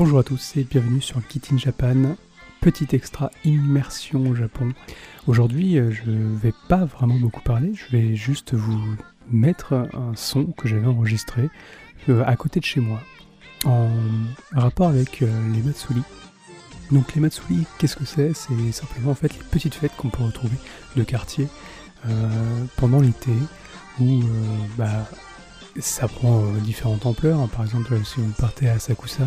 Bonjour à tous et bienvenue sur Kit in Japan, petit extra immersion au Japon. Aujourd'hui, euh, je vais pas vraiment beaucoup parler, je vais juste vous mettre un son que j'avais enregistré euh, à côté de chez moi, en rapport avec euh, les Matsuri. Donc les Matsuri, qu'est-ce que c'est? C'est simplement en fait les petites fêtes qu'on peut retrouver de quartier pendant l'été, où bah, ça prend différentes ampleurs. Par exemple, si vous partez à Sakusa,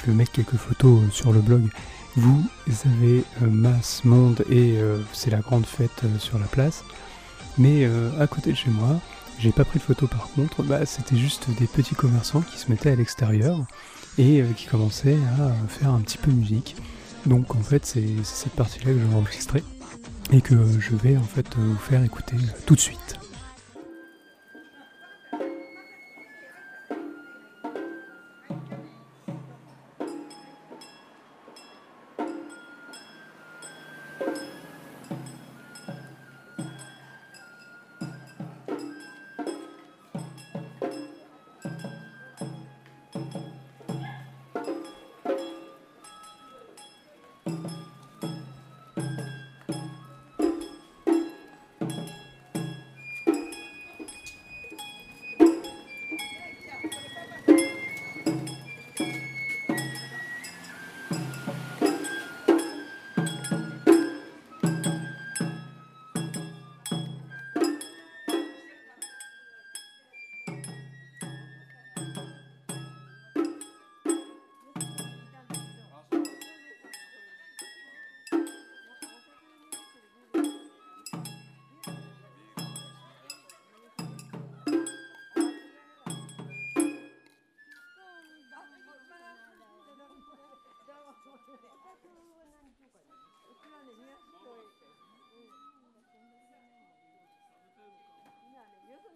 je vais mettre quelques photos euh, sur le blog. Vous avez euh, masse monde et euh, c'est la grande fête sur la place. Mais à côté de chez moi, j'ai pas pris de photos par contre, bah, c'était juste des petits commerçants qui se mettaient à l'extérieur et qui commençaient à faire un petit peu de musique. Donc en fait c'est cette partie-là que je vais enregistrer et que je vais en fait vous faire écouter tout de suite.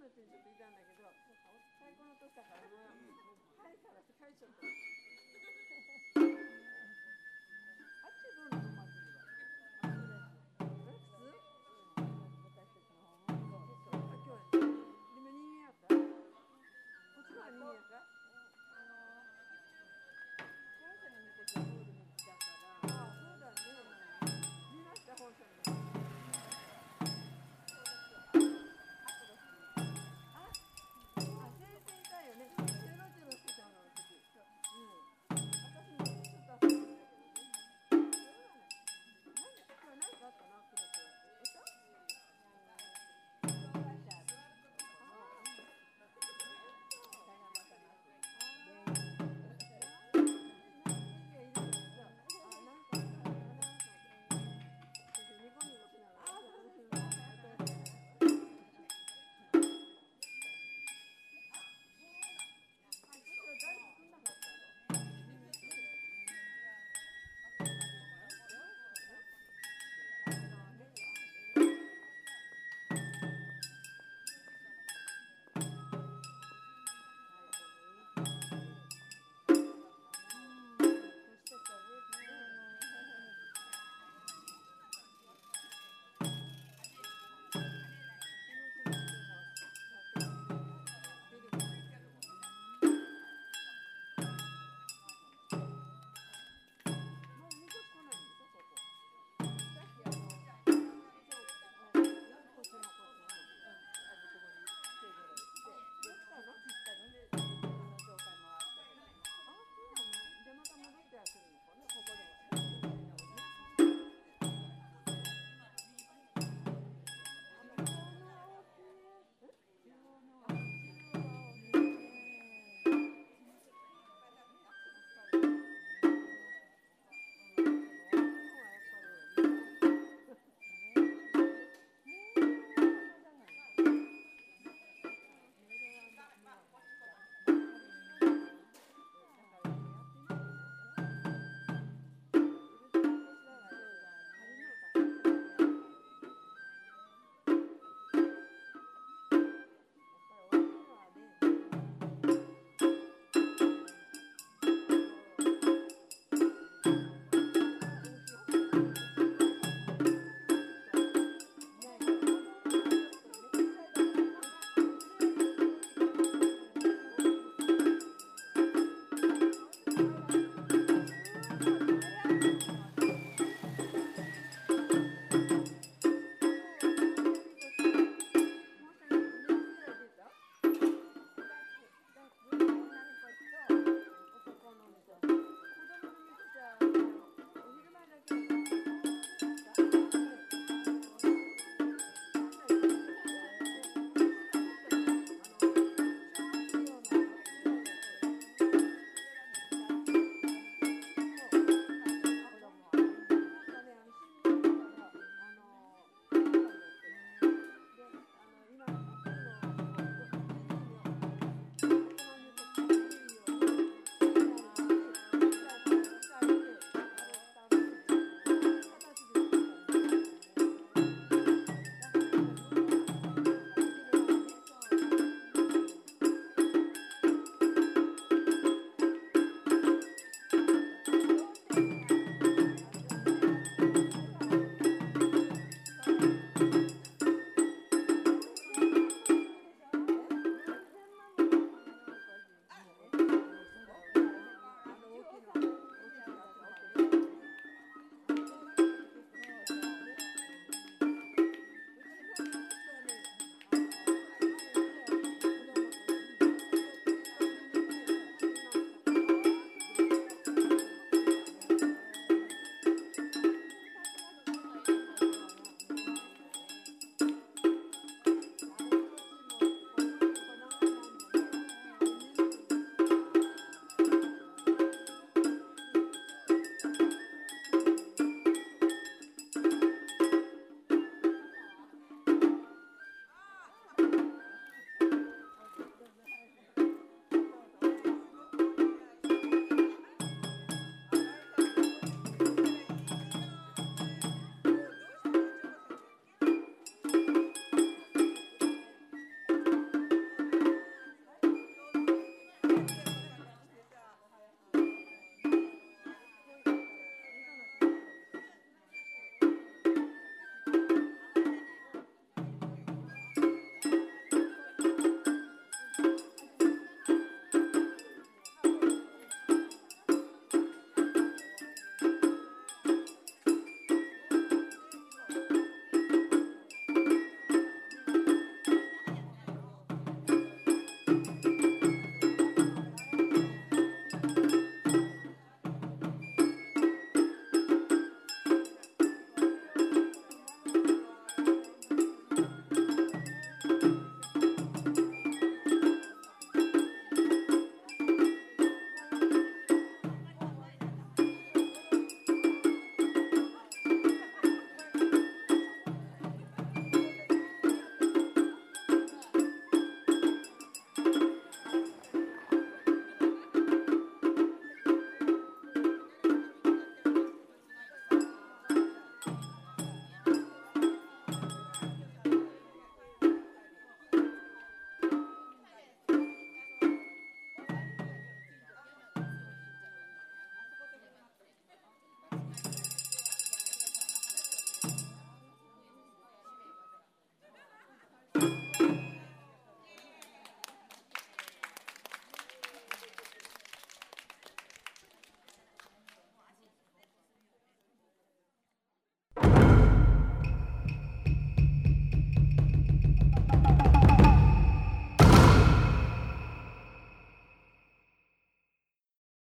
のうちにちょっといたんだけど、最高の年だから、ったら帰っちゃった。